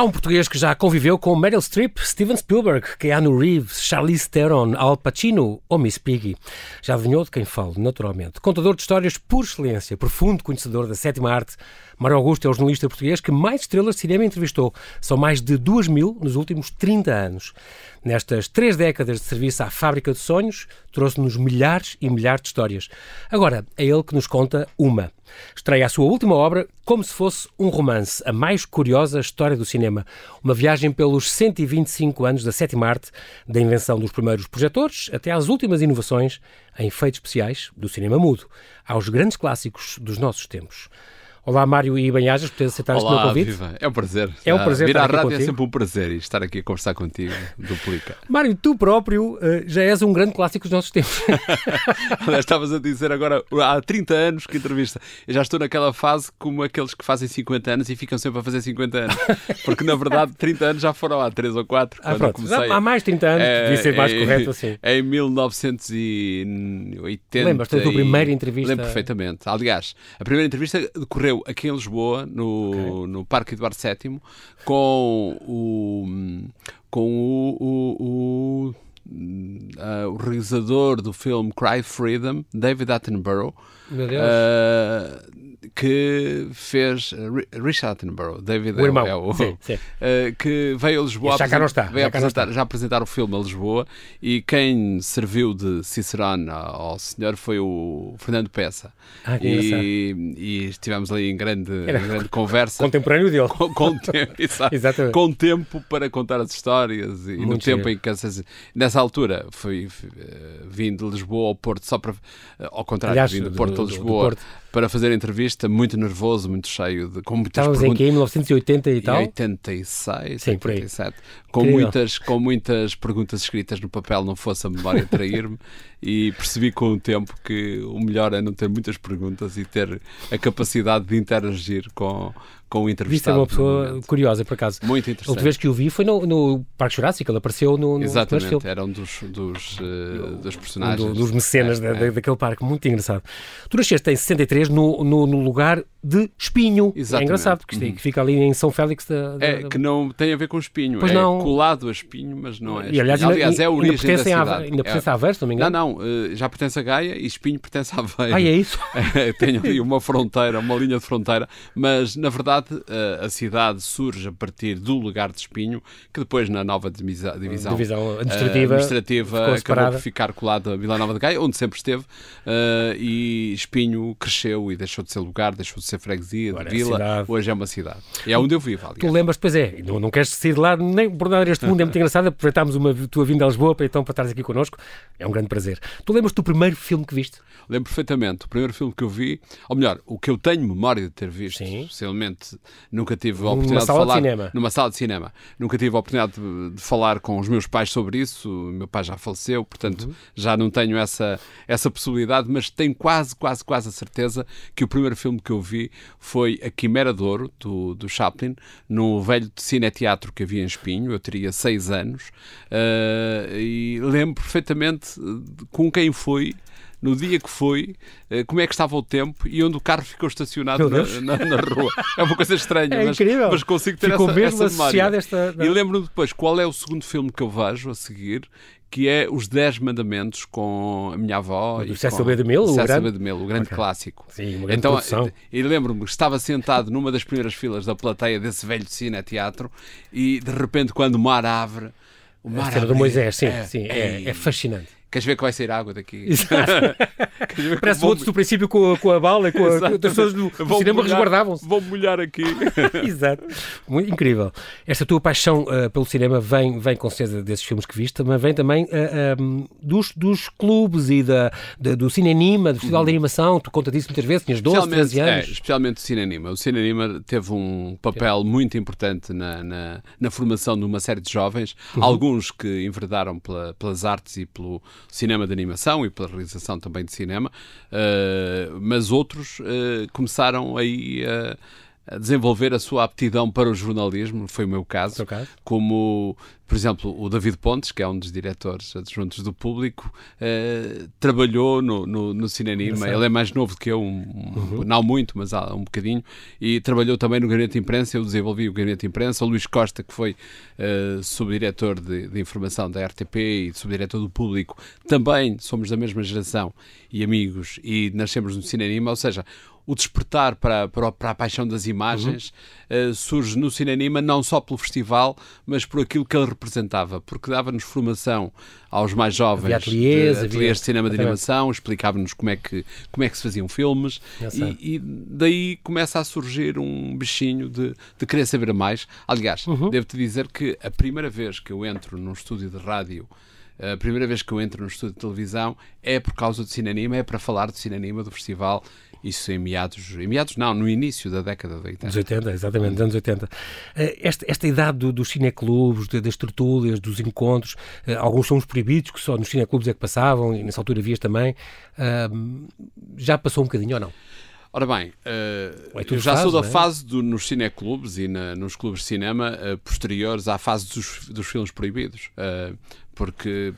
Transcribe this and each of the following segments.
Há um português que já conviveu com Meryl Streep, Steven Spielberg, Keanu Reeves, Charlize Theron, Al Pacino ou Miss Piggy. Já adivinhou de quem falo, naturalmente. Contador de histórias por excelência, profundo conhecedor da sétima arte, Mário Augusto é o jornalista português que mais estrelas de cinema entrevistou. São mais de duas mil nos últimos 30 anos. Nestas três décadas de serviço à fábrica de sonhos, trouxe-nos milhares e milhares de histórias. Agora, é ele que nos conta uma. Estreia a sua última obra como se fosse um romance, a mais curiosa história do cinema. Uma viagem pelos 125 anos da sétima arte, da invenção dos primeiros projetores até às últimas inovações em efeitos especiais do cinema mudo, aos grandes clássicos dos nossos tempos. Olá, Mário e Banhajas, por ter aceitado este meu convite. Viva. É um prazer. É um prazer Vir estar à rádio contigo. é sempre um prazer e estar aqui a conversar contigo duplica. Mário, tu próprio eh, já és um grande clássico dos nossos tempos. Aliás, Estavas a dizer agora, há 30 anos que entrevista. Eu já estou naquela fase como aqueles que fazem 50 anos e ficam sempre a fazer 50 anos. Porque na verdade 30 anos já foram há 3 ou 4 Ah, quando pronto, comecei. há mais de 30 anos, É, devia ser mais em- correto assim. Em 1980. Lembras-te da tua primeira entrevista? Lembro perfeitamente. Aliás, a primeira entrevista decorreu aqui em Lisboa, no, no Parque Eduardo VII, com o. com o- o- o ah, o realizador do filme Cry Freedom, David Attenborough, Meu Deus. ah, que fez Ri- Richard Attenborough, David O é irmão, é o, sim, sim. ah, que veio a Lisboa Já não está, veio já apresentar, está. já apresentar o filme a Lisboa e quem serviu de Cicerone ao senhor foi o Fernando Peça. Ah, e, e estivemos ali em grande, Era grande conversa. Contemporâneo dele. Com, com tempo, exato. Com tempo para contar as histórias e no Muito tempo giro. em que nessa altura fui, fui, eh, vim de Lisboa ao Porto só para eh, ao contrário Aliás, vim do do- Porto do- a do Lisboa Porto. Para fazer a entrevista muito nervoso muito cheio de com muitas Estávamos em perguntas que em 1980 e em tal? 86, Sim, por aí. 87, com Incrível. muitas, com muitas perguntas escritas no papel, não fosse a memória trair-me, e percebi com o tempo que o melhor é não ter muitas perguntas e ter a capacidade de interagir com, com o entrevistado. uma no pessoa curiosa, por acaso. Muito A última interessante. vez que o vi foi no, no Parque Jurássico, ele apareceu no, no Exatamente, filme. era um dos, dos, eh, dos Um personagens. do- dos mecenas É, da- é. da- daquele parque, muito engraçado. Tu nasceste em 63 no, no, no lugar de Espinho. É Exatamente. engraçado, porque isto Uhum. fica ali em São Félix da, da- É, da- que não tem a ver com espinho. Pois é não. colado a espinho, mas não é. E aliás, ainda, aliás é a ainda origem da pertencem à, cidade. ainda É- pertence a Aveiro, se não me Não, engano. não, eh, já pertence a Gaia e Espinho pertence a Aveiro. Ah, é isso? Tem ali uma fronteira, uma linha de fronteira, mas na verdade eh, a cidade surge a partir do lugar de Espinho, que depois na nova divisa- divisão, Divisão eh, administrativa administrativa ficou acabou separada. por ficar colada a Vila Nova de Gaia, onde sempre esteve, eh, e Espinho cresceu e deixou de ser lugar, deixou de ser freguesia, Agora é de vila, cidade. hoje é uma cidade. É onde eu vivo, aliás. Tu lembras, pois é, não, não queres sair de lá nem por nada este mundo, é muito engraçado. Aproveitámos uma tua vinda a Lisboa para então para estares aqui connosco. É um grande prazer. Tu lembras do primeiro filme que viste? Lembro perfeitamente. O primeiro filme que eu vi, ou melhor, o que eu tenho memória de ter visto, Sim. possivelmente nunca tive a oportunidade de de falar. cinema. Numa sala de cinema. Nunca tive a oportunidade de, de falar com os meus pais sobre isso. O meu pai já faleceu, portanto Uhum. já não tenho essa, essa possibilidade, mas tenho quase, quase, quase a certeza que o primeiro filme que eu vi foi A Quimera de Ouro, do, do Chaplin, no velho cineteatro que havia em Espinho. Eu teria seis anos eh, e lembro perfeitamente com quem foi no dia que foi, eh, como é que estava o tempo e onde o carro ficou estacionado na, na- na rua. É uma coisa estranha, É mas, incrível. mas consigo ter Ficou essa, mesmo essa memória. esta- E lembro-me depois qual é o segundo filme que eu vejo a seguir, que é Os Dez Mandamentos com a minha avó. Do e com B. DeMille, o Cecil grande-. DeMille, o grande Ok. clássico. Sim, uma grande então, produção. e lembro-me que estava sentado numa das primeiras filas da plateia desse velho cineteatro e de repente quando o mar abre. O A mar do abre- Moisés, sim, é, sim, é, é fascinante. Queres ver que vai sair água daqui? Parece outros do princípio com a, com a bala e com a, as pessoas do, do cinema resguardavam-se. Vou molhar aqui. Exato. Muito incrível. Esta tua paixão uh, pelo cinema vem, vem com certeza desses filmes que viste, mas vem também uh, um, dos, dos clubes e da, da- do cinema, do festival de animação. Tu conta disso muitas vezes, tinhas 12, 13 é, anos. especialmente o Cinema. O Cinema teve um papel muito importante na, na, na formação de uma série de jovens, Uhum. alguns que enverdaram pela- pelas artes e pelo cinema de animação e pela realização também de cinema, eh, mas outros eh, começaram aí a desenvolver a sua aptidão para o jornalismo, foi o meu caso, caso. como, por exemplo, o David Pontes, que é um dos diretores adjuntos do público, uh, trabalhou no, no, no ele é mais novo do que eu, um, uhum. não muito, mas há um bocadinho, e trabalhou também no Gabinete de Imprensa, eu desenvolvi o Gabinete de Imprensa, o Luís Costa, que foi uh, subdiretor de, de, informação da RTP e subdiretor do público, também somos da mesma geração e amigos, e nascemos no Cinema, ou seja, o despertar para, para, para, a paixão das imagens uhum. uh, surge no Cinema não só pelo festival, mas por aquilo que ele representava, porque dava-nos formação aos mais jovens havia ateliês, de, ateliês de cinema de animação, explicava-nos como, é que, como é que se faziam filmes e, e, daí começa a surgir um bichinho de, de querer saber mais. Aliás, uhum. devo-te dizer que a primeira vez que eu entro num estúdio de rádio a primeira vez que eu entro no estúdio de televisão é por causa do Cinema, é para falar do Cinema, do festival isso em meados, em meados não, no início da década de 80. Dos 80, exatamente, dos anos 80. Eh, esta, esta idade do, dos cineclubes, das tertúlias, dos encontros, eh, alguns são os proibidos, que só nos cineclubes é que passavam, e nessa altura vias também, já passou um bocadinho ou não? Ora bem, uh, eu já faz, sou da é? fase do, nos cineclubes e na, nos clubes de cinema uh, posteriores à fase dos, dos filmes proibidos. Uh, porque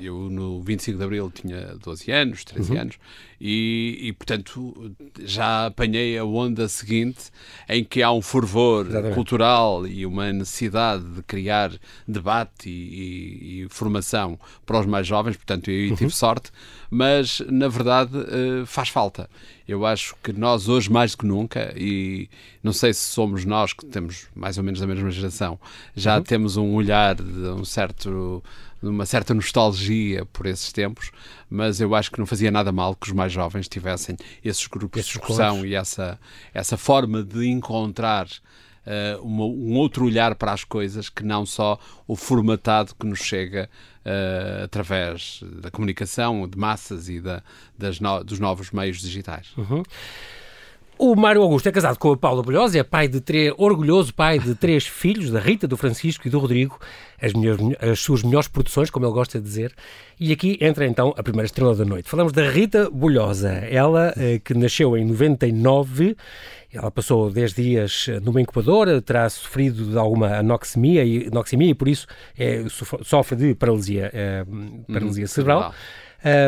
eu no 25 de Abril tinha 12 anos, 13 uhum. anos, e, e, portanto já apanhei a onda seguinte em que há um fervor Exatamente. cultural e uma necessidade de criar debate e, e, e, formação para os mais jovens, portanto eu uhum. tive sorte, mas na verdade eh, faz falta. Eu acho que nós hoje mais do que nunca, e não sei se somos nós que temos mais ou menos da mesma geração, já uhum. temos um olhar de um certo uma certa nostalgia por esses tempos, mas eu acho que não fazia nada mal que os mais jovens tivessem esses grupos esses de discussão e essa, essa forma de encontrar uh, uma, um outro olhar para as coisas que não só o formatado que nos chega uh, através da comunicação de massas e da, das no, dos novos meios digitais. Uhum. O Mário Augusto é casado com a Paula Bolhosa, é pai de três, orgulhoso pai de três filhos, da Rita, do Francisco e do Rodrigo, as, melhores, as suas melhores produções, como ele gosta de dizer. E aqui entra então a primeira estrela da noite. Falamos da Rita Bolhosa, ela eh, que nasceu em 99, ela passou 10 dias eh, numa incubadora, terá sofrido de alguma anoxemia e, anoxemia, e por isso é, sofre de paralisia, é, paralisia uhum, cerebral.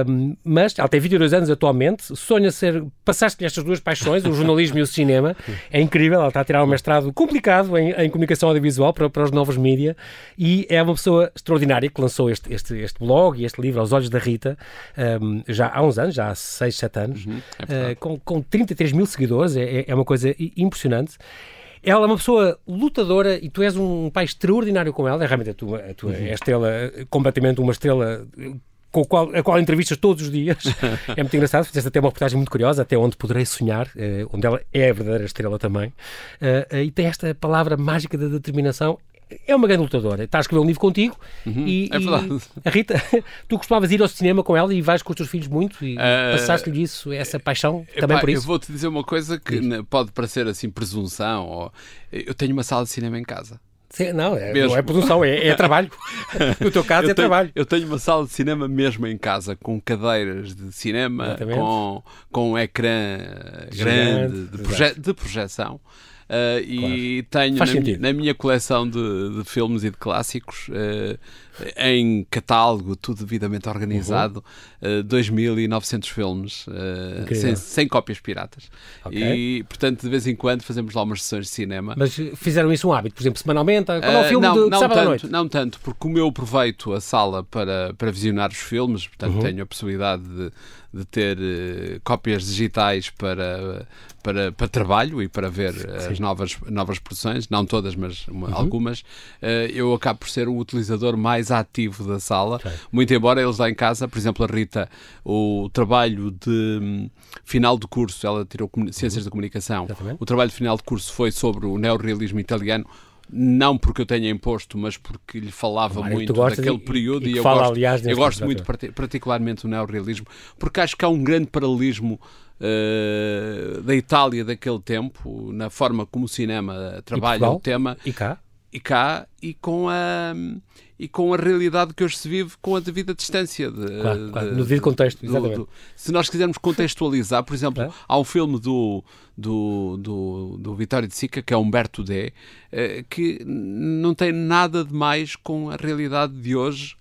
Um, mas ela tem 22 anos atualmente, sonha ser. Passaste-lhe estas duas paixões, o jornalismo e o cinema. É incrível, ela está a tirar um mestrado complicado em, em comunicação audiovisual para, para os novos mídia e é uma pessoa extraordinária que lançou este, este, este blog e este livro, Aos Olhos da Rita, um, já há uns anos, já há 6, 7 anos, uhum, é uh, com, com 33 mil seguidores, é, é, é uma coisa impressionante. Ela é uma pessoa lutadora e tu és um pai extraordinário com ela. É realmente a tua, a tua uhum. é estrela, completamente uma estrela com qual, a qual entrevistas todos os dias. é muito engraçado, fizeste até uma reportagem muito curiosa, até onde poderei sonhar, uh, onde ela é a verdadeira estrela também. Uh, uh, e tem esta palavra mágica da determinação. É uma grande lutadora. Está a escrever um livro contigo uhum, e, é verdade. E a Rita, tu costumavas ir ao cinema com ela e vais com os teus filhos muito e passaste-lhe isso, essa paixão também por isso? Eu vou-te dizer uma coisa que pode parecer assim presunção. Ou... Eu tenho uma sala de cinema em casa. Sim, não, é, não é produção, é, é trabalho. No teu caso, eu é tenho, trabalho. Eu tenho uma sala de cinema mesmo em casa, com cadeiras de cinema, com, com um ecrã grande de, proje de projeção. Uh, e tenho na, na, minha coleção de, de, filmes e de clássicos uh, em catálogo, tudo devidamente organizado, uhum. uh, 2.900 filmes uh, sem, sem, cópias piratas. Okay. E, portanto, de vez em quando fazemos lá umas sessões de cinema. Mas fizeram isso um hábito, por exemplo, semanalmente? Qual é o filme não, de, não sábado tanto, à noite? Não tanto, porque como eu aproveito a sala para, para visionar os filmes, portanto, uhum. tenho a possibilidade de de ter uh, cópias digitais para, para, para trabalho e para ver Sim. as novas, novas produções, não todas, mas uma, uhum. algumas, eu acabo por ser o utilizador mais ativo da sala, muito embora eles lá em casa, por exemplo, a Rita, o trabalho de um, final de curso, ela tirou Ciências uhum. da Comunicação, Exatamente. o trabalho de final de curso foi sobre o neorrealismo italiano, não porque eu tenha imposto, mas porque lhe falava claro, muito daquele período e, e eu fala, gosto, aliás, eu gosto muito particularmente do neorrealismo, porque acho que há um grande paralelismo uh, da Itália daquele tempo, na forma como o cinema trabalha o tema. E cá? E cá, e com a e com a realidade que hoje se vive com a devida distância. De, claro, claro. De, no devido contexto, exatamente. Do, se nós quisermos contextualizar, por exemplo, é? há um filme do, do, do, do Vitório de Sica, que é Humberto D., eh, que não tem nada de mais com a realidade de hoje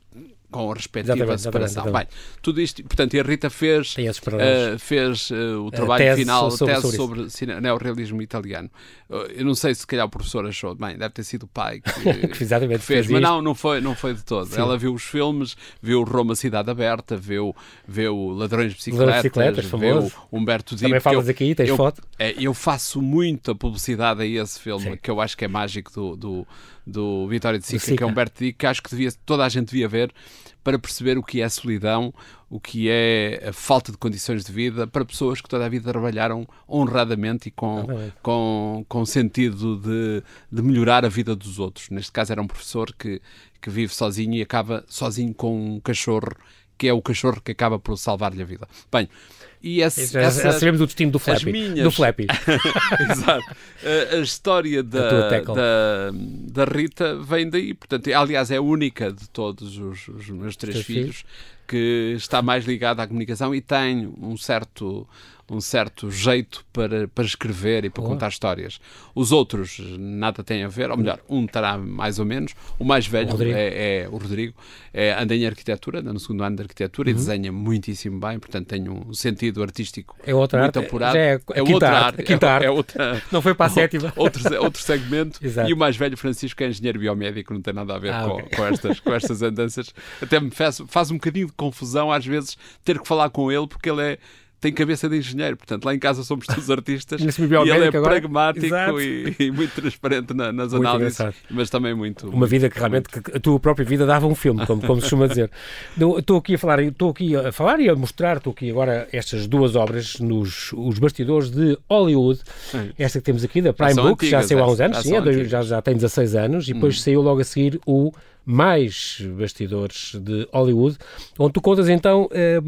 com a respectiva exatamente, separação. Exatamente, exatamente. Bem, tudo isto, portanto, e a Rita fez, uh, fez uh, o trabalho tese final, sobre, tese sobre, sobre neorrealismo italiano. Uh, eu não sei se, calhar, o professor achou, bem, deve ter sido o pai que, que fez, fez mas não, não foi, não foi de todo. Sim. Ela viu os filmes, viu Roma Cidade Aberta, viu, viu Ladrões de Bicicletas, bicicletas viu Humberto Di. Também falas eu, aqui, tens eu, foto? É, eu faço muita publicidade a esse filme, Sim. que eu acho que é mágico do, do, do Vitória de Sica, Sica, que é Humberto Di, que acho que devia, toda a gente devia ver para perceber o que é a solidão, o que é a falta de condições de vida para pessoas que toda a vida trabalharam honradamente e com, com, com sentido de, de melhorar a vida dos outros. Neste caso era um professor que, que vive sozinho e acaba sozinho com um cachorro que é o cachorro que acaba por salvar-lhe a vida. Bem, e essa, já, essa, já sabemos do destino do Flappy. Minhas... Do Flappy. Exato. A, a história da, da, da, Rita vem daí. Portanto, aliás, é a única de todos os, os meus três filhos, filhos que está mais ligada à comunicação e tem um certo um certo jeito para, para escrever e para contar histórias. Os outros nada têm a ver, ou melhor, um terá mais ou menos. O mais velho o é, é, o Rodrigo, é, anda em arquitetura, anda no segundo ano de arquitetura uhum. e desenha muitíssimo bem, portanto tem um sentido artístico é outra muito arte, apurado. É, é outra arte, arte, é, é, outra, Não foi para a sétima. Outro, outro segmento. e o mais velho, Francisco, é engenheiro biomédico, não tem nada a ver ah, com, okay. com, estas, com estas andanças. Até me faz, faz um bocadinho de confusão às vezes ter que falar com ele, porque ele é tem cabeça de engenheiro. Portanto, lá em casa somos todos artistas e ele é agora. pragmático e, e, muito transparente na, nas muito análises, engraçado. mas também muito. Uma vida que realmente que a tua própria vida dava um filme, como, como se costuma dizer. Estou aqui a falar, estou aqui a falar e a mostrar, estou aqui agora estas duas obras nos os bastidores de Hollywood. Sim. Esta que temos aqui da Prime Book, já saiu há uns anos, já, sim, é, já, já tem 16 anos, e depois hum. saiu logo a seguir o mais bastidores de Hollywood, onde tu contas então é,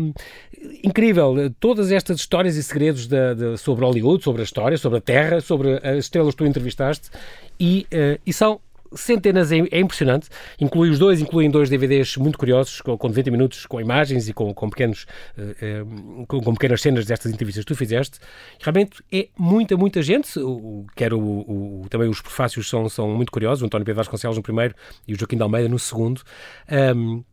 incrível todas estas histórias e segredos de, sobre Hollywood, sobre a história, sobre a terra, sobre as estrelas que tu entrevistaste e, uh, e são centenas, é, é, impressionante. Inclui os dois, incluem dois DVDs muito curiosos, com, com 90 minutos, com imagens e com, com pequenos, uh, com, com, pequenas cenas destas entrevistas que tu fizeste. Realmente é muita, muita gente. O, quero o, o, também os prefácios são, são muito curiosos. O António Pedro Vasconcelos no primeiro e o Joaquim de Almeida no segundo. Um,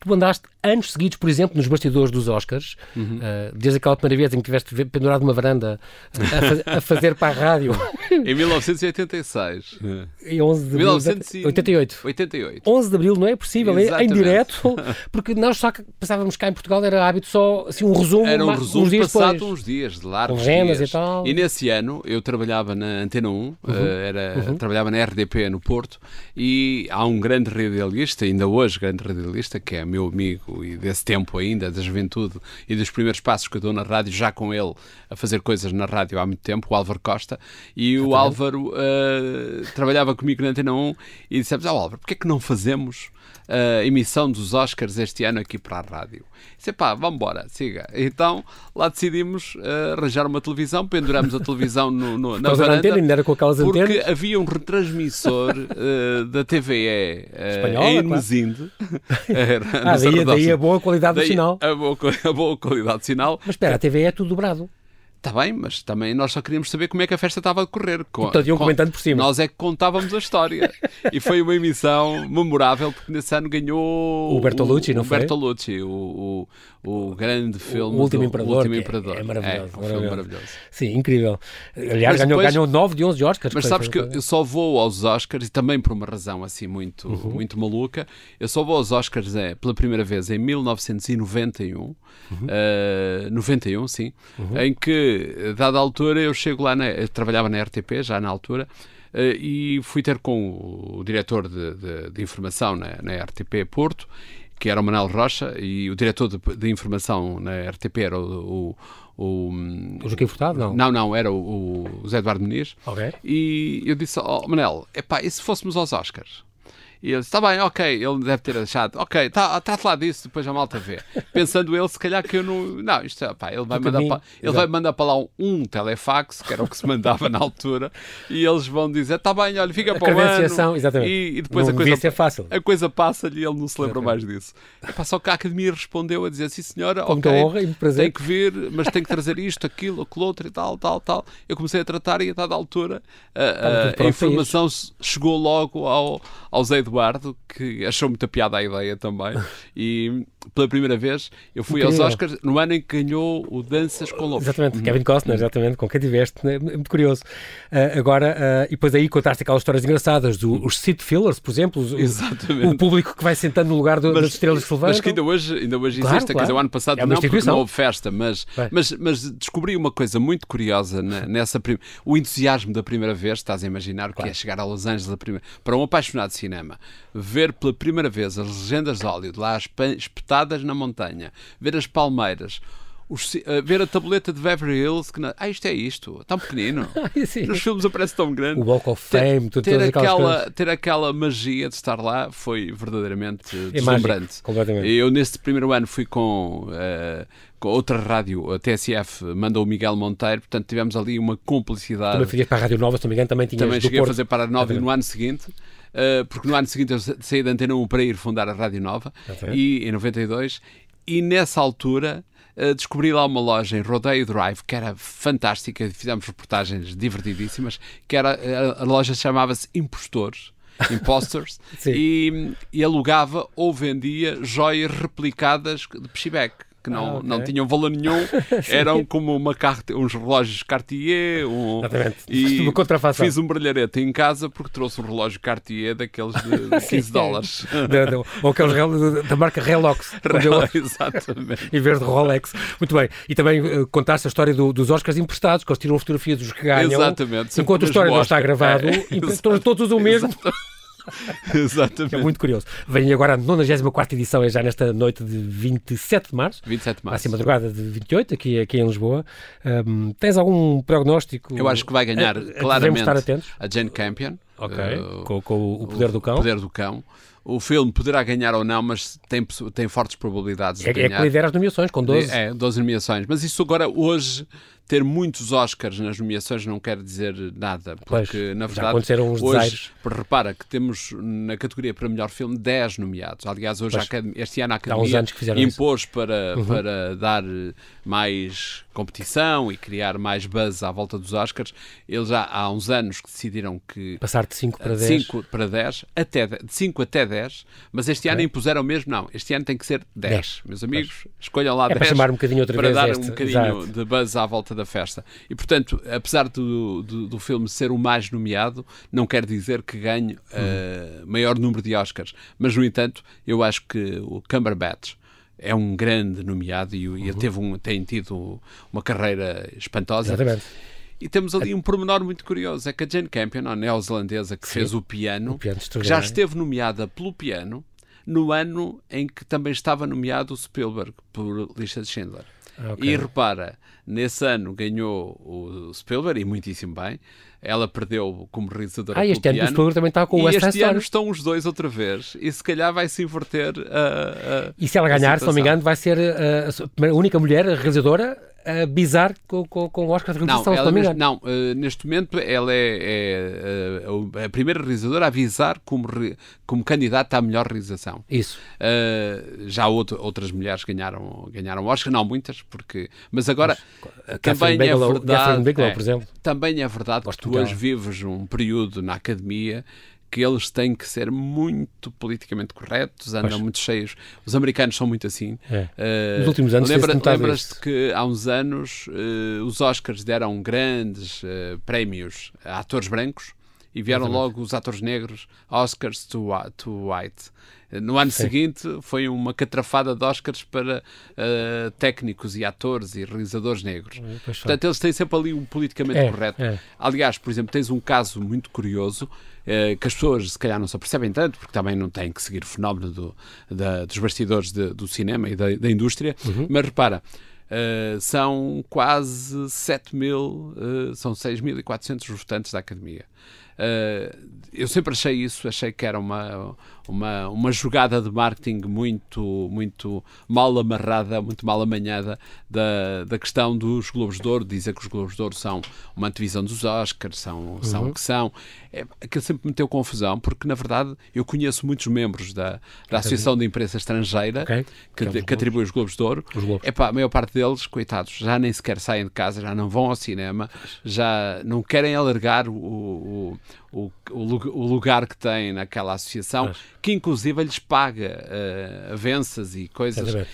tu andaste anos seguidos, por exemplo, nos bastidores dos Oscars, uhum. uh, desde aquela primeira vez em que estiveste pendurado numa varanda a, faz, a, fazer para a rádio. em 1986. Em 11 de 1988. 88. 11 de abril, não é possível, Exatamente. em direto, porque nós só que passávamos cá em Portugal, era hábito só assim, um resumo. Era um resumo uns dias passado depois. uns dias, de largos dias. e tal. E nesse ano eu trabalhava na Antena 1, uhum. uh, era, uhum. trabalhava na RDP no Porto, e há um grande radialista, ainda hoje grande radialista, que é meu amigo e desse tempo ainda, da juventude e dos primeiros passos que eu dou na rádio, já com ele a fazer coisas na rádio há muito tempo, o Álvaro Costa, e o Álvaro uh, trabalhava comigo na Antena 1 e dissemos, ó oh, Álvaro, porquê é que não fazemos a emissão dos Oscars este ano aqui para a rádio. Disse, pá, vamos embora, siga. Então lá decidimos uh, arranjar uma televisão, penduramos a televisão no, no, na varanda. Antena, ainda era com aquelas porque antenas. havia um retransmissor uh, da TVE uh, Espanhola, em Mesinde. ah, daí, daí a boa qualidade daí do sinal. A boa, a boa qualidade do sinal. Mas espera, a TVE é tudo dobrado. Está bem, mas também nós só queríamos saber como é que a festa estava a decorrer. Portanto, iam comentando por cima. Nós é que contávamos a história. e foi uma emissão memorável, porque nesse ano ganhou... O Bertolucci, o, não o foi? Bertolucci, o, o, o grande filme... O Último Imperador. Último Imperador. É, é maravilhoso. É, um maravilhoso. maravilhoso. Sim, incrível. Aliás, ganhou, depois, ganhou 9 de 11 Oscars. Mas sabes que eu só vou aos Oscars, e também por uma razão assim muito, uhum. muito maluca, eu só vou aos Oscars é, pela primeira vez em 1991, uhum. uh, 91, sim, uhum. em que, dada a altura eu chego lá, na, eu trabalhava na RTP já na altura, uh, e fui ter com o, o diretor de, de, de informação na, na, RTP Porto, que era o Manuel Rocha, e o diretor de, de informação na RTP era o, o, o, o Joaquim Furtado, não? Não, não, era o, o Zé Eduardo Muniz. Okay. E eu disse, oh, Manel, epá, e se fôssemos aos Oscars? E ele disse, está bem, ok. Ele deve ter achado, ok, tá, trate lá disso, depois a malta vê. Pensando ele, se calhar que eu não. Não, isto é, pá, ele vai, mandar para, ele vai mandar para lá um, um, telefax, que era o que se mandava na altura, e eles vão dizer, está bem, olha, fica a para o ano. Exatamente. E, e depois não a coisa, ser fácil. a coisa passa-lhe e ele não se lembra exatamente. mais disso. É, só que a academia respondeu a dizer, sim senhora, Com ok, honra e prazer. tem que vir, mas tem que trazer isto, aquilo, aquilo outro e tal, tal, tal. Eu comecei a tratar e a dada altura a, a, a informação chegou logo ao, ao Zé Eduardo, que achou muita piada a ideia também. E pela primeira vez eu fui aos Oscars no ano em que ganhou o Danças com Lobos. Exatamente, Kevin Costner, exatamente, com quem tiveste, é muito curioso. Uh, agora, uh, e depois aí contaste aquelas histórias engraçadas, do, os seat fillers, por exemplo, o, o, público que vai sentando no lugar do, mas, das estrelas que levantam. Mas que ainda hoje, ainda hoje claro, existe, claro. quer dizer, o ano passado é não, porque não houve festa, mas, mas, mas descobri uma coisa muito curiosa nessa prim... o entusiasmo da primeira vez, estás a imaginar o que é chegar a Los Angeles primeira... para um apaixonado de cinema, ver pela primeira vez as legendas de Hollywood lá espetadas na montanha, ver as palmeiras, os, uh, ver a tableta de Beverly Hills, que não, ah, isto é isto, tão pequenino. Nos filmes aparece tão grande. O Walk of Fame, ter, ter aquela, ter aquela magia de estar lá foi verdadeiramente é deslumbrante. Mágico, Eu, nesse primeiro ano, fui com. Uh, com outra rádio, a TSF, mandou o Miguel Monteiro, portanto tivemos ali uma complicidade. Também fiz para a Rádio Nova, se não me engano, também tinha Também cheguei a fazer para a Nova é no ano seguinte. Uh, porque no ano seguinte eu saí da Antena 1 para ir fundar a Rádio Nova, é e, em 92, e nessa altura uh, descobri lá uma loja em Rodeio Drive que era fantástica, fizemos reportagens divertidíssimas, que era, a, a loja chamava-se Impostores. Imposters e, e, alugava ou vendia joias replicadas de Peshback que não, ah, okay. não tinham valor nenhum, eram como uma carte, uns relógios Cartier. Um, Exatamente. E uma fiz um brilharete em casa porque trouxe um relógio Cartier daqueles de 15 dólares. ou aqueles da marca Relox. exatamente. em vez de Rolex. Muito bem. E também uh, contaste a história do, dos Oscars emprestados, que eles tiram fotografias dos que ganham. Exatamente. Enquanto a história não está gravada, é, todos usam o mesmo. Exatamente. É muito curioso. Vem agora a 94 edição, é já nesta noite de 27 de março. 27 de março. Assim, madrugada de 28, aqui, aqui em Lisboa. Um, tens algum prognóstico? Eu acho que vai ganhar, a, claramente, estar atentos? a Jane Campion. Ok, uh, com, com, o Poder do Cão. O Poder do Cão. O filme poderá ganhar ou não, mas tem, tem fortes probabilidades de é, ganhar. É que lidera as nomeações, com 12. É, 12 nomeações. Mas isso agora, hoje, ter muitos Oscars nas nomeações não quer dizer nada, porque pois, na verdade aconteceram uns hoje, repara que temos na categoria para melhor filme 10 nomeados. Aliás, hoje Academia, este ano a Academia impôs para, uhum. para dar mais competição e criar mais buzz à volta dos Oscars. Eles já há uns anos que decidiram que passar de 5 para 10, 5 para 10, até de 5 até 10, mas este ano impuseram mesmo não, este ano tem que ser 10. 10. Meus amigos, pois. escolham lá é 10 para chamar um bocadinho outra para vez dar este, um bocadinho exato. de buzz à volta da festa. E, portanto, apesar do, do, do, filme ser o mais nomeado, não quer dizer que ganhe uh, maior número de Oscars. Mas, no entanto, eu acho que o Cumberbatch é um grande nomeado e, uhum. e teve um, tem tido uma carreira espantosa. Exatamente. E temos ali um pormenor muito curioso: é que a Jane Campion, a neozelandesa que Sim, fez o piano, o piano já esteve nomeada pelo piano no ano em que também estava nomeado o Spielberg por Lista de Schindler. Okay. E repara, nesse ano ganhou o Spielberg, e muitíssimo bem. Ela perdeu como realizadora Ah, este ano o Spielberg também está com o West este ano estão os dois outra vez. E se calhar vai se inverter a, a E se ela ganhar, se não me engano, vai ser a, a única mulher realizadora a bizar com, com, com o Oscar de realização, não, ela, neste, não uh, neste momento ela é, é uh, a primeira realizadora a avisar como, re, como candidata à melhor realização. Isso. Uh, já outro, outras mulheres ganharam, ganharam Oscar, não muitas, porque, mas agora mas, também é verdade. Bigelow, é, por exemplo. Também é verdade Gosto que tu hoje vives um período na academia que eles têm que ser muito politicamente corretos, andam pois. muito cheios. Os americanos são muito assim. É. Uh, Nos últimos anos lembra, Lembras-te que há uns anos uh, os Oscars deram grandes uh, prémios a atores brancos e vieram Exatamente. logo os atores negros Oscars to, to white. No ano Sim. seguinte foi uma catrafada de Oscars para uh, técnicos e atores e realizadores negros. Pois Portanto, eles têm sempre ali um politicamente é, correto. É. Aliás, por exemplo, tens um caso muito curioso uh, que as pessoas se calhar não se apercebem tanto, porque também não têm que seguir o fenómeno do, da, dos bastidores de, do cinema e da, da indústria, uhum. mas repara. Uh, são quase 7 mil, uh, são 6.400 votantes da Academia. Uh, eu sempre achei isso, achei que era uma, uma, uma jogada de marketing muito, muito mal amarrada, muito mal amanhada da, da questão dos Globos de Ouro, dizer que os Globos de Ouro são uma antevisão dos Oscars, são, são uhum. o que são. É, aquilo sempre me meteu confusão, porque na verdade eu conheço muitos membros da, da Associação de Imprensa Estrangeira okay. que, que, que atribui os Globos de Ouro. Epá, a maior parte deles, coitados, já nem sequer saem de casa, já não vão ao cinema, já não querem alargar o, o, o, o lugar que têm naquela associação. Mas que inclusive lhes paga uh, avanças e coisas.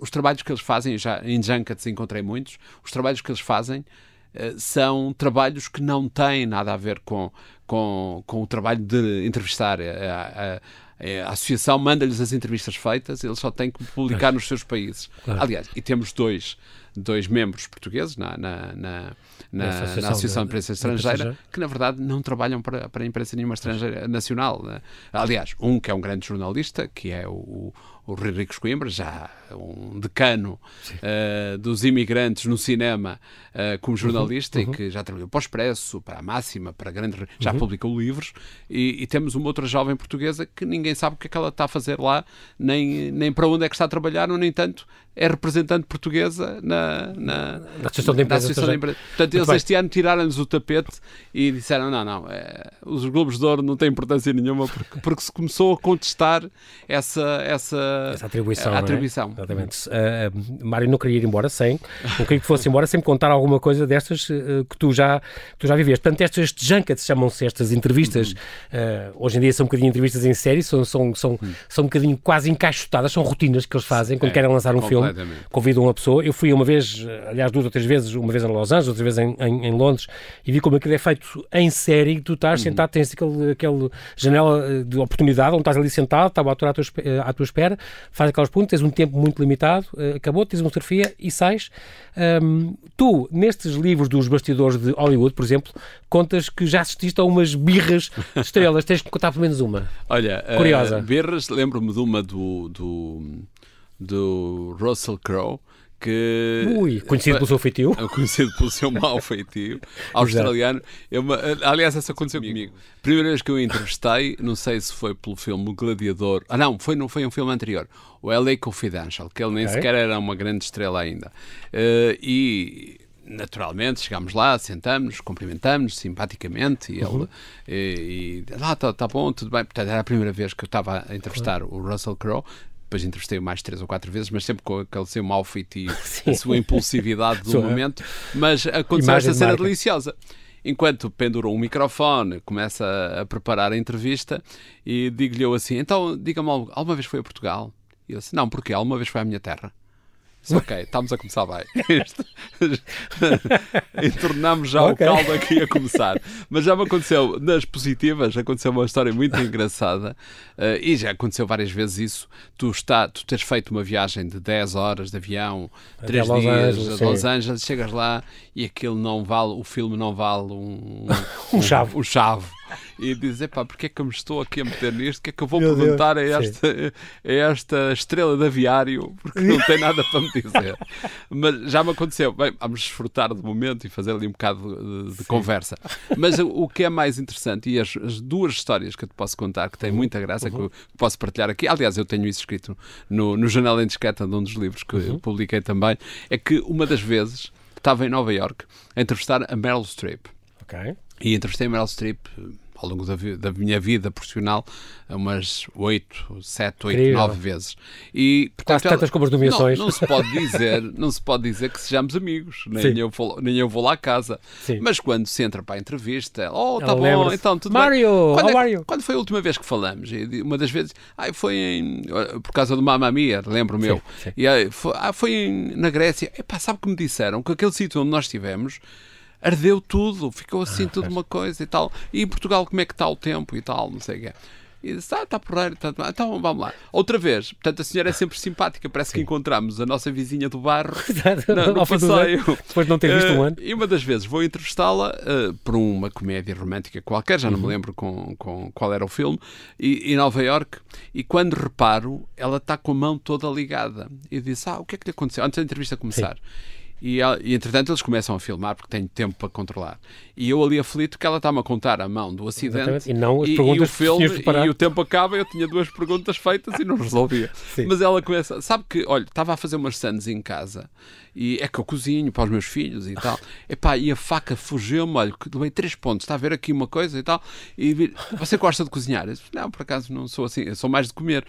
Os trabalhos que eles fazem, já em Junkets encontrei muitos, os trabalhos que eles fazem uh, são trabalhos que não têm nada a ver com, com, com o trabalho de entrevistar. A, a, a associação manda-lhes as entrevistas feitas, eles só têm que publicar nos seus países. Claro. Aliás, e temos dois, dois membros portugueses na, na, na na, Associação, na Associação de, Imprensa Estrangeira, que na verdade não trabalham para, para a imprensa nenhuma estrangeira nacional. Né? Aliás, um que é um grande jornalista, que é o, o Henriques Coimbra, já um decano uh, dos imigrantes no cinema uh, como jornalista uhum, uhum. e que já trabalhou para o Expresso, para a Máxima, para a Grande... já uhum. publicou livros e, e, temos uma outra jovem portuguesa que ninguém sabe o que é que ela está a fazer lá, nem, nem para onde é que está a trabalhar, no entanto é representante portuguesa na, na, na Associação de Empresas. Associação de Empresas. Portanto, eles este ano tiraram-nos o tapete e disseram: não, não, é, os Globos de Ouro não têm importância nenhuma porque, porque se começou a contestar essa, essa, essa atribuição. A, atribuição. É? Exatamente. Uh, Mário não queria ir embora sem, não queria que fosse embora sem contar alguma coisa destas uh, que tu já, tu já viveste. Portanto, estes, estes junkets chamam-se estas entrevistas, uh, hoje em dia são um bocadinho entrevistas em série, são, são, são, uhum. são um bocadinho quase encaixotadas, são rotinas que eles fazem quando é, querem lançar um filme, convidam uma pessoa. Eu fui uma vez, aliás, duas ou três vezes, uma vez em Los Angeles, outra vez em, em, em Londres, e vi como aquilo é feito em série, tu estás uhum. sentado, tens aquele, aquele janela de oportunidade, onde estás ali sentado, está o ator à tua, à tua espera, faz aquelas perguntas, tens um tempo muito limitado, uh, acabou, tens uma fotografia e sais. Um, tu, nestes livros dos bastidores de Hollywood, por exemplo, contas que já assististe a umas birras de estrelas. tens que contar pelo menos uma. Olha, curiosa. Uh, birras, lembro-me de uma do, do, do Russell Crowe que. Ui, conhecido pelo seu feitio. Conhecido pelo seu mau feitio. australiano. Eu, aliás, essa aconteceu comigo. Primeira vez que eu entrevistei, não sei se foi pelo filme Gladiador. Ah, não, foi, não foi um filme anterior. O LA Confidential, que ele nem okay. sequer era uma grande estrela ainda. Uh, e naturalmente chegámos lá, sentamos, cumprimentamos simpaticamente e uhum. ele e, e ah, tá, tá, bom, tudo bem. Portanto, era a primeira vez que eu estava a entrevistar uhum. o Russell Crowe depois entrevistei-o mais três ou quatro vezes, mas sempre com aquele seu mau feitio, a sua impulsividade do momento. Mas aconteceu esta cena deliciosa. Enquanto pendurou um microfone, começa a, preparar a entrevista e digo-lhe eu assim: então, diga-me, alguma vez foi a Portugal? E ele disse: não, porque alguma vez foi à minha terra. Ok, estamos a começar bem. Entornamos já okay. o caldo aqui a começar. Mas já me aconteceu, nas positivas, aconteceu uma história muito engraçada uh, e já aconteceu várias vezes isso. Tu, está, tu tens feito uma viagem de 10 horas de avião, 3 dias Angeles, a Los Angeles, chegas lá e aquilo não vale, o filme não vale um, um, um chave. Um chave e dizer, pá, porque é que eu me estou aqui a meter nisto? O que é que eu vou Meu perguntar a esta, a esta estrela de aviário? Porque não tem nada para me dizer. Mas já me aconteceu. Bem, vamos desfrutar do momento e fazer ali um bocado de, de conversa. Mas o, que é mais interessante, e as, as, duas histórias que eu te posso contar, que têm uhum. muita graça, uhum. que eu posso partilhar aqui, aliás, eu tenho isso escrito no, no Jornal em Disqueta, de um dos livros que uhum. publiquei também, é que uma das vezes estava em Nova York a entrevistar a Meryl Streep. Ok. E entrevistei a Meryl Streep ao longo da, da, minha vida profissional umas oito, sete, oito, nove vezes. E portanto, tantas como as nomeações. Não, não, se pode dizer, não se pode dizer que sejamos amigos, nem eu, vou, nem eu vou lá à casa. Sim. Mas quando se entra para a entrevista, oh, tá bom, então tudo Mario, bem. Quando, é, Mario. quando foi a última vez que falamos? Uma das vezes, ah, foi em, por causa do Mamma Mia, lembro-me eu. E foi, ah, foi em, na Grécia. Epá, sabe que me disseram que aquele sítio onde nós estivemos ardeu tudo, ficou assim ah, tudo uma coisa e tal. E em Portugal como é que está o tempo e tal, não sei o quê. E disse, ah, está porreiro, tá, então vamos lá. Outra vez, portanto, a senhora é sempre simpática, parece Sim. que encontramos a nossa vizinha do barro no, no passeio. Depois de não ter visto uh, um ano. E uma das vezes vou entrevistá-la uh, por uma comédia romântica qualquer, já não uhum. me lembro com, com qual era o filme, e, em Nova York, e quando reparo, ela está com a mão toda ligada. E disse, ah, o que é que lhe aconteceu? Antes da entrevista começar. Sim E, e entretanto eles começam a filmar porque têm tempo para controlar. E eu ali aflito que ela está-me a contar a mão do acidente Exatamente. E não as e, perguntas e o filme e o tempo acaba eu tinha duas perguntas feitas e não resolvia. Sim. Mas ela começa, sabe que, olha, estava a fazer umas sandes em casa e é que eu cozinho para os meus filhos e tal. Epá, e a faca fugiu-me, olha, que levei três pontos, está a ver aqui uma coisa e tal. E você gosta de cozinhar? Eu disse, não, por acaso não sou assim, eu sou mais de comer.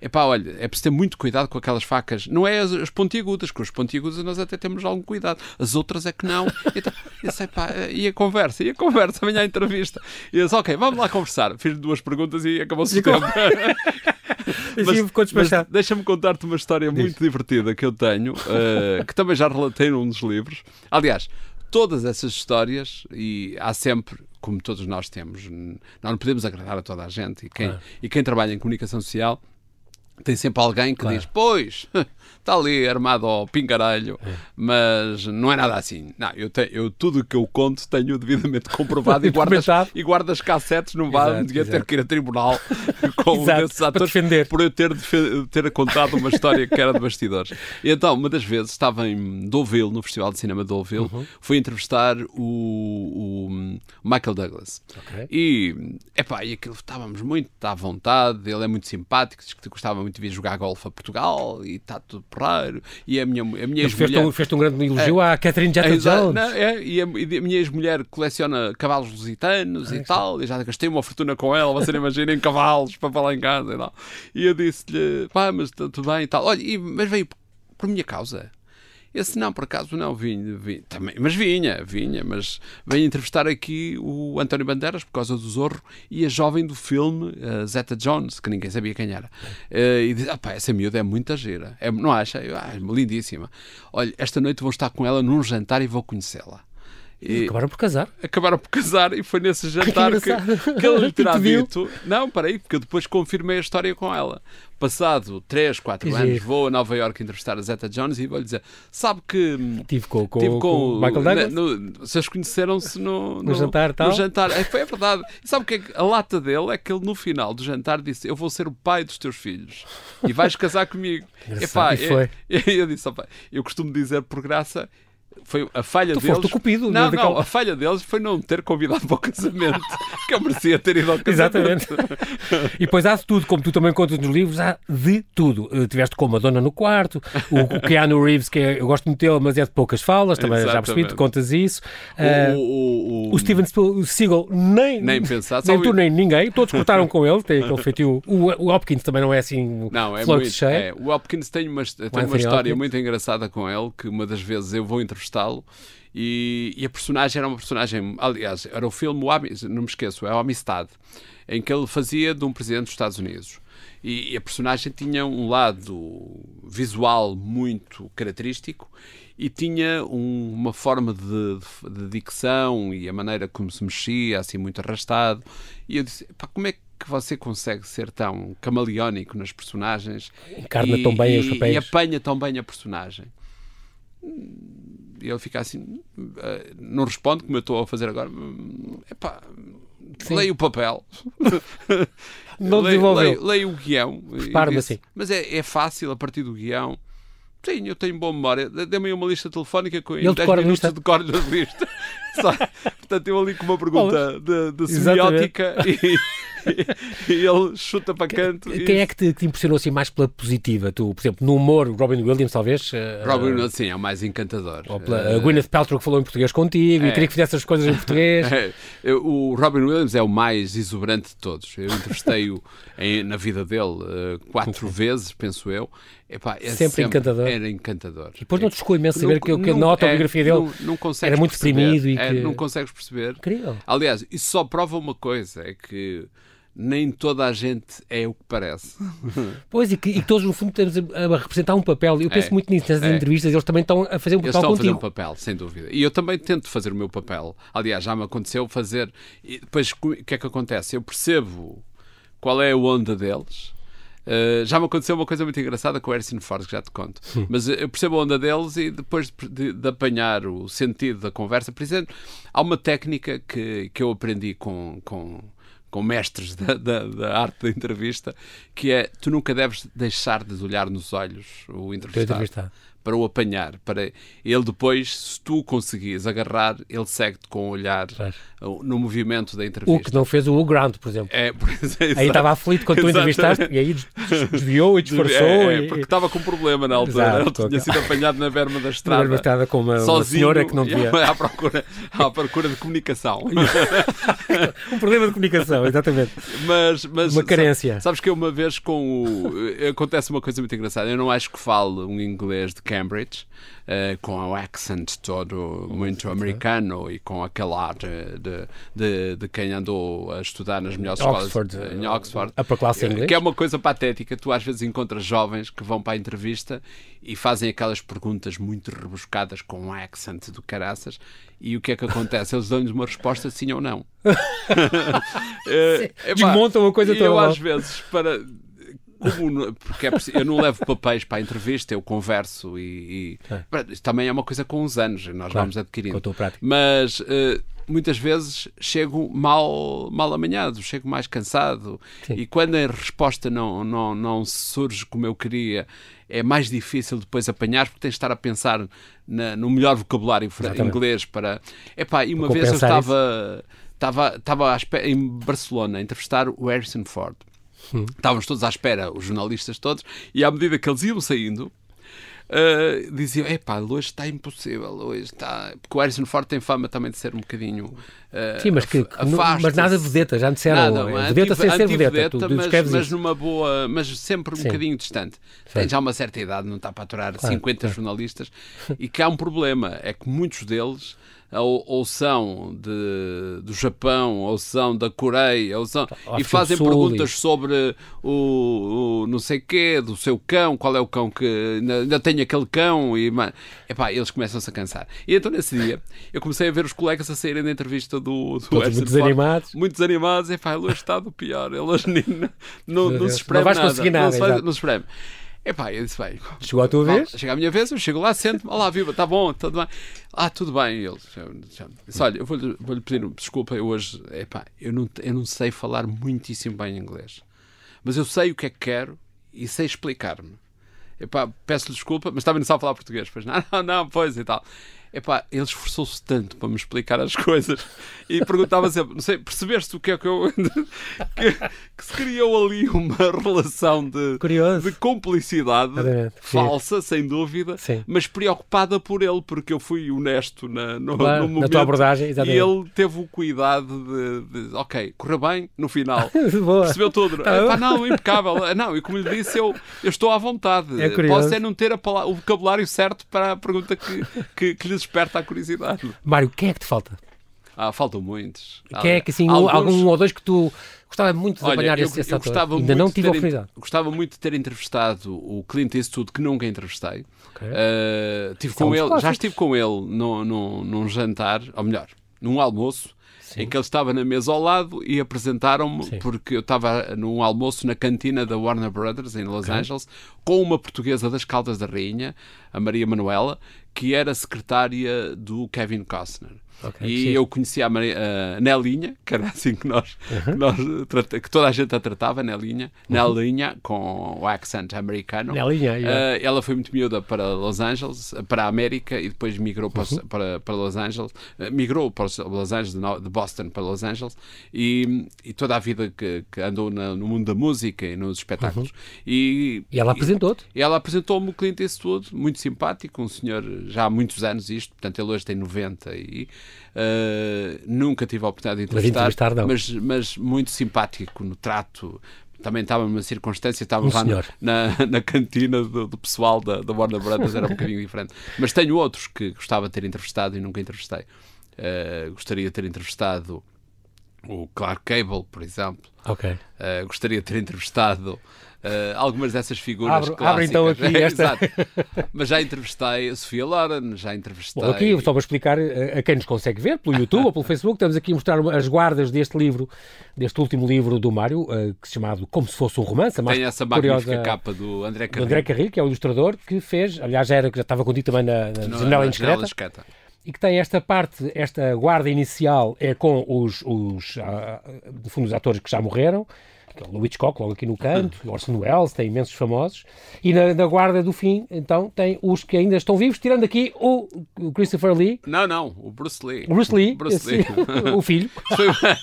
Epá, olha, é preciso ter muito cuidado com aquelas facas. Não é as, as pontiagudas, com as pontiagudas nós até temos algum cuidado. As outras é que não. Então, eu sei, pá, e a conversa, e a conversa, venha à entrevista. E eu disse, ok, vamos lá conversar. Fiz duas perguntas e acabou-se o tempo. Deixa-me contar-te uma história muito divertida que eu tenho, eh, que também já relatei num dos livros. Aliás, todas essas histórias, e há sempre, como todos nós temos, nós não podemos agradar a toda a gente, e quem, Claro. e quem trabalha em comunicação social tem sempre alguém que Claro. diz: Pois, está ali armado ao pingarelho, É. mas não é nada assim. Não, eu, te- eu tudo o que eu conto tenho devidamente comprovado e guardo, as, Documentado. e guardo as cassetes, não vá Exato, dia ter que ir a tribunal com Exato, para atores defender. por eu ter, ter contado uma história que era de bastidores. E então, uma das vezes, estava em Deauville, no Festival de Cinema de Deauville, Uhum. fui entrevistar o, o Michael Douglas. Ok. E, epá, e aquilo estávamos muito à vontade, ele é muito simpático, diz que gostava muito de vir jogar golfe a Portugal e está tudo porreiro. E a minha, a minha ex-mulher... um, fez-te um grande elogio à Catherine É, Zeta-Jones. é, e, a, e a minha ex-mulher coleciona cavalos lusitanos Ah, e tal, e já gastei uma fortuna com ela, você não imagina, em cavalos para falar em casa e tal. E eu disse-lhe, pá, mas tudo bem e tal. Olha, e- mas veio por minha causa. Esse não, por acaso não, vinha, vinha também, mas vinha, vinha, mas veio entrevistar aqui o António Bandeiras por causa do Zorro e a jovem do filme, a Zeta Jones, que ninguém sabia quem era. Eh, e diz, ah essa miúda é muito gira, é, não acha? Eu, ah, lindíssima. Olha, esta noite vou estar com ela num jantar e vou conhecê-la. E Acabaram por casar. acabaram por casar e foi nesse jantar que, engraçado. que ele lhe terá Que dito. Não, peraí, porque eu depois confirmei a história com ela. Passado 3, 4 Que anos, giro. vou a Nova Iorque entrevistar a Zeta Jones e vou-lhe dizer: sabe que. Tive com, com, Tive com com, o Michael Douglas. na- no- vocês conheceram-se no, No jantar, tal? No jantar. É, foi é verdade. E sabe o que é que a lata dele é que ele no final do jantar disse: Eu vou ser o pai dos teus filhos e vais casar comigo. Engraçado, e é- foi. e eu disse: "Opa, Eu costumo dizer por graça. Foi a falha Tu deles. foste o cupido, Não, daquela- não, a falha deles foi não ter convidado para o casamento. que eu merecia ter ido ao casamento. Exatamente. e depois há de tudo, como tu também contas nos livros, há de tudo. Eh, tiveste com a Madonna no quarto, o, Keanu Reeves, que é- eu gosto muito dele, mas é de poucas falas, também já percebi, tu Exatamente. contas isso. O, Eh, o, o, o Steven Seagal, nem, Nem pensar, nem tu nem ninguém, todos cortaram com ele, tem aquele feitio. O, Hopkins também não é assim Não, é muito. é. o Hopkins tem uma, tem uma história Hopkins. muito engraçada com ele, que uma das vezes eu vou entrevistá-lo e, e a personagem era uma personagem, aliás, era o filme, não me esqueço, é o Amistad, em que ele fazia de um presidente dos Estados Unidos. E, e a personagem tinha um lado visual muito característico e tinha um- uma forma de, de- de dicção e a maneira como se mexia, assim muito arrastado. E eu disse, "Pá, como é que você consegue ser tão camaleónico nas personagens Encarna e, tão bem e, os papéis." e apanha tão bem a personagem? E ele fica assim, eh, não responde como eu estou a fazer agora. Epá, Sim. leio o papel. Não leio, leio, leio o guião. e Repara-me disse, assim. Mas é, é fácil a partir do guião. Sim, eu tenho boa memória. Dê-me aí uma lista telefónica com Ele 10 decora a minutos lista. de decoro da lista. Portanto, eu ali com uma pergunta de, de Exatamente. semiótica e, e ele chuta para canto. e- Quem é que te, que te impressionou assim mais pela positiva? Tu, por exemplo, no humor, o Robin Williams, talvez? eh, Robin Williams, sim, é o mais encantador. Ou pela, a Gwyneth Paltrow que falou em português contigo e é. queria que fizesse as coisas em português. É, o Robin Williams é o mais exuberante de todos. Eu entrevistei-o na vida dele eh, quatro vezes, penso eu. Epá, é Sempre encantador. Era encantador. E depois não te chocou imenso saber Não- que, que não- na autobiografia é, dele não- não consegues era muito perceber. deprimido e É, que... não consegues perceber. Incrível. Aliás, isso só prova uma coisa: é que nem toda a gente é o que parece. Pois, e que, e que todos no fundo temos a, a representar um papel. Eu penso É, muito nisso, nessas é. entrevistas, eles também estão a fazer um Eles papel estão a fazer um contigo. papel, sem dúvida. E eu também tento fazer o meu papel. Aliás, já me aconteceu fazer. E depois, o que é que acontece? Eu percebo qual é a onda deles. Uh, já me aconteceu uma coisa muito engraçada com o Harrison Ford, que já te conto. Mas eu percebo a onda deles e depois de, de- de apanhar o sentido da conversa, por exemplo, há uma técnica que, que eu aprendi com, com, com mestres da, da, da, arte da entrevista, que é tu nunca deves deixar de olhar nos olhos o entrevistado para o apanhar. Para ele depois, se tu conseguires agarrar, ele segue-te com o olhar claro. No movimento da entrevista. O que não fez o Hugh Grant, por exemplo. É, aí estava aflito quando tu entrevistaste e aí desviou e disfarçou. É, é, porque estava com um problema na altura. Exato, ele tinha sido apanhado na berma da estrada. Estrada com uma, sozinho, uma senhora que não devia. À procura, à procura de comunicação. um problema de comunicação, exatamente. Mas, mas uma carência. Sabes, que uma vez com o. Acontece uma coisa muito engraçada. Eu não acho que fale um inglês de Cambridge, uh, com o accent todo muito americano e com aquele ar de, de, de, quem andou a estudar nas melhores Oxford, escolas em Oxford. Upper class English. Que é uma coisa patética. Tu às vezes encontras jovens que vão para a entrevista e fazem aquelas perguntas muito rebuscadas com um accent do caraças e o que é que acontece? Eles dão-lhes uma resposta sim ou não. é, Desmontam a coisa toda. Eu às vezes, para como, porque é, eu não levo papéis para a entrevista, eu converso e, e é. também é uma coisa com os anos, nós claro, vamos adquirindo. Mas uh, muitas vezes chego mal, mal amanhado, chego mais cansado Sim. e quando a resposta não, não, não surge como eu queria, é mais difícil depois apanhar porque tens de estar a pensar na, no melhor vocabulário Exatamente. inglês para. Epá, e uma vez eu estava. Estava, estava em Barcelona a entrevistar o Harrison Ford. Hum. Estávamos todos à espera, os jornalistas todos, e à medida que eles iam saindo, Uh, diziam, epá, hoje está impossível, hoje está... Porque o Harrison Ford tem fama também de ser um bocadinho uh, Sim, mas, que, mas nada vedeta, já disseram, nada, é, vedeta sem ser vedeta, tu, mas, mas numa boa, mas sempre um Sim. bocadinho distante. Sim. Tem já uma certa idade, não está para aturar claro, 50 claro. jornalistas, e que há um problema, é que muitos deles ou, ou são de, do Japão, ou são da Coreia, ou são, e fazem perguntas sobre o, o, não sei quê, do seu cão, qual é o cão que ainda tem aquele cão, e epá, eles começam-se a cansar. E então nesse dia eu comecei a ver os colegas a saírem da entrevista do, do Todos muito desanimados. Muito desanimados, epá, ele está do pior, eles não, não, não se espreme não nada. Nada, não, se, não se espreme. Epá, eu disse, bem. Chegou a tua vez? Chega a minha vez, eu chego lá, sento olá, viva, está bom, tudo bem. Ah, tudo bem. Ele disse, olha, eu vou-lhe vou pedir desculpa, eu hoje, epá, eu não, eu não sei falar muitíssimo bem inglês, mas eu sei o que é que quero e sei explicar-me. Epá, peço-lhe desculpa, mas também não sabe falar português. Pois não, não, não, pois e tal. Epá, ele esforçou-se tanto para me explicar as coisas e perguntava sempre, não sei, percebeste o que é que eu. que, que se criou ali uma relação de, de cumplicidade falsa, sem dúvida, Sim. mas preocupada por ele, porque eu fui honesto na, no, claro, no momento. Na tua abordagem, exatamente. E ele teve o cuidado de, de ok, correu bem no final. Percebeu tudo. Tá Epá, não, impecável. Não, e como lhe disse, eu, eu estou à vontade. É Posso é não ter a, o vocabulário certo para a pergunta que, que, que lhe desperta a curiosidade. Mário, quem é que te falta? Ah, faltam muitos. Quem é que assim, Alguns... algum ou dois que tu gostava muito de Olha, apanhar eu, esse, esse eu ator? Ainda não tive a oportunidade. Gostava muito de ter entrevistado o Clint Eastwood, que nunca entrevistei. Okay. Uh, tive com ele, já estive com ele no, no, num jantar, ou melhor, num almoço, Sim. em que ele estava na mesa ao lado e apresentaram-me, porque eu estava num almoço na cantina da Warner Brothers, em Los okay. Angeles, com uma portuguesa das Caldas da Rainha, a Maria Manuela, que era secretária do Kevin Costner. Okay, e sim. eu conhecia a, Maria, a Nelinha, que era assim que nós, uhum. que, nós que toda a gente a tratava, Nelinha, uhum. Nelinha, com o accent americano. Nelinha, yeah. uh, ela foi muito miúda para Los Angeles, para a América, e depois migrou para, uhum. para, para, Los Angeles, uh, migrou para Los Angeles, de Boston para Los Angeles, e, e toda a vida que, que andou na, no mundo da música e nos espetáculos. Uhum. E, e ela apresentou-te? Ela apresentou-me o cliente esse todo, muito simpático, um senhor já há muitos anos isto, portanto ele hoje tem 90 e Uh, nunca tive a oportunidade de entrevistar, mas, entrevistar mas, mas, muito simpático no trato. Também estava numa circunstância, estava um lá na, na, na, cantina do, do pessoal da, da Warner Brothers, era um bocadinho diferente. Mas tenho outros que gostava de ter entrevistado e nunca entrevistei. Uh, gostaria de ter entrevistado o Clark Cable, por exemplo. Ok. Uh, gostaria de ter entrevistado uh, algumas dessas figuras abro, clássicas. Abro então aqui esta... Mas já entrevistei a Sofia Loren, já entrevistei... Bom, aqui, só para explicar a quem nos consegue ver, pelo YouTube ou pelo Facebook, estamos aqui a mostrar as guardas deste livro, deste último livro do Mário, uh, que se chamado Como se fosse um romance. Tem essa magnífica capa do André Carrilho. Do André Carrilho, que é o ilustrador, que fez, aliás já, era, já estava contigo também na, na, na Janela Indiscreta. e que tem esta parte, esta guarda inicial é com os, os no fundo, os atores que já morreram, o Hitchcock, logo aqui no canto, Orson Welles, tem imensos famosos, e na, na, guarda do fim, então, tem os que ainda estão vivos, tirando aqui o, Christopher Lee. Não, não, o Bruce Lee. O Bruce Lee, Bruce esse, Lee. o filho. Isso foi, uma,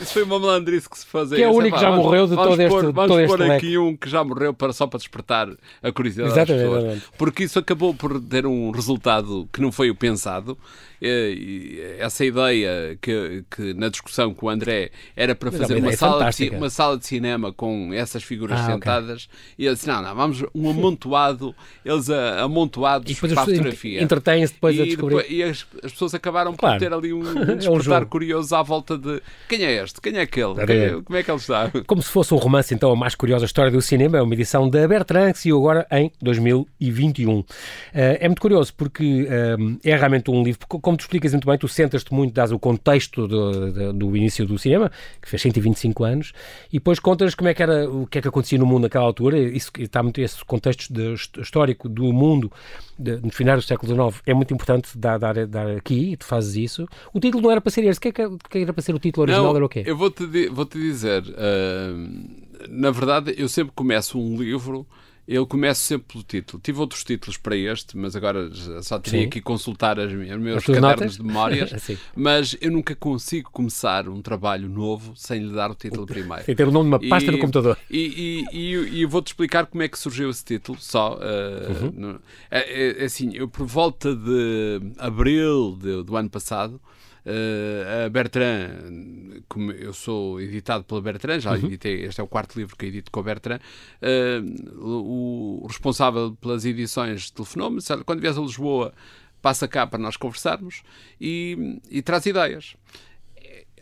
isso foi uma malandrice que se fazia. Que é o único que já morreu de todo este pôr, Vamos todo pôr este aqui um que já morreu para, só para despertar a curiosidade exatamente, das pessoas. Porque isso acabou por ter um resultado que não foi o pensado. Essa ideia que, que na discussão com o André era para fazer uma sala, de, uma sala de cinema com essas figuras ah, sentadas okay. e ele disse: não, não, vamos um amontoado, eles amontoados e depois para a fotografia. Entretêm-se depois e a descobrir. Depois, e as, as, pessoas acabaram por claro. ter ali um, um despertar um curioso à volta de quem é este, quem é aquele, quem, como é que ele está. Como se fosse um romance, então, a mais curiosa história do cinema, é uma edição da Bertrand que saiu agora em 2021. Uh, é muito curioso porque uh, é realmente um livro, como tu explicas muito bem, tu sentas-te muito, dás o contexto do, do, do, início do cinema, que fez 125 anos, e depois contas como é que era, o que é que acontecia no mundo naquela altura, isso está muito esse contexto de, histórico do mundo de, no final do século XIX é muito importante dar, dar, dar aqui, e tu fazes isso. O título não era para ser esse, o que, é que, era para ser o título original? Não, era o quê? Eu vou-te vou -te dizer, uh, na verdade, eu sempre começo um livro eu começo sempre pelo título. Tive outros títulos para este, mas agora só teria Sim. que consultar as os meus cadernos notas? de memórias. mas eu nunca consigo começar um trabalho novo sem lhe dar o título primeiro. Sem ter o nome de uma pasta e, no computador. E, e, e, e vou-te explicar como é que surgiu esse título, só. Uh, uhum. no, é, é, é, assim, eu por volta de abril de, do ano passado Uh, a Bertrand, como eu sou editado pela Bertrand, já uhum. editei, este é o quarto livro que edito com a Bertrand, uh, o, responsável pelas edições telefonou-me, quando vies a Lisboa, passa cá para nós conversarmos e, e traz ideias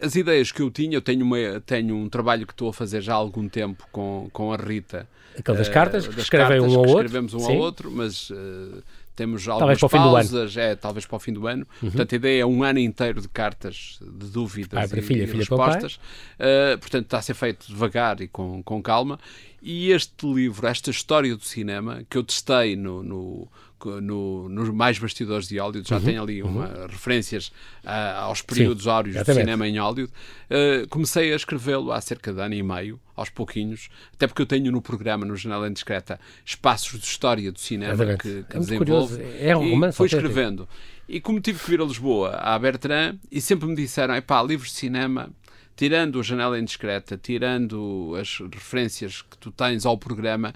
as ideias que eu tinha, eu tenho, uma, tenho um trabalho que estou a fazer já há algum tempo com, com a Rita. Aquelas cartas, uh, das que escrevem cartas um ao outro. Escrevemos um Sim. ao outro, mas uh, temos algumas pausas, é, talvez para o fim do ano. Uhum. Portanto, a ideia é um ano inteiro de cartas de dúvidas ah, e, filha, e filha respostas. Uh, portanto, está a ser feito devagar e com, com calma. E este livro, esta história do cinema, que eu testei no, no no, nos mais bastidores de Hollywood, já uhum, tem ali uma, uhum. referências uh, aos períodos áureos do cinema em Hollywood. Uh, comecei a escrevê-lo há cerca de ano e meio, aos pouquinhos, até porque eu tenho no programa, no Janela Indiscreta, espaços de história do cinema que, que é desenvolve. É um romance. E fui escrevendo. E como tive que vir a Lisboa, à Bertrand, e sempre me disseram, pá, livros de cinema tirando a janela indiscreta, tirando as referências que tu tens ao programa,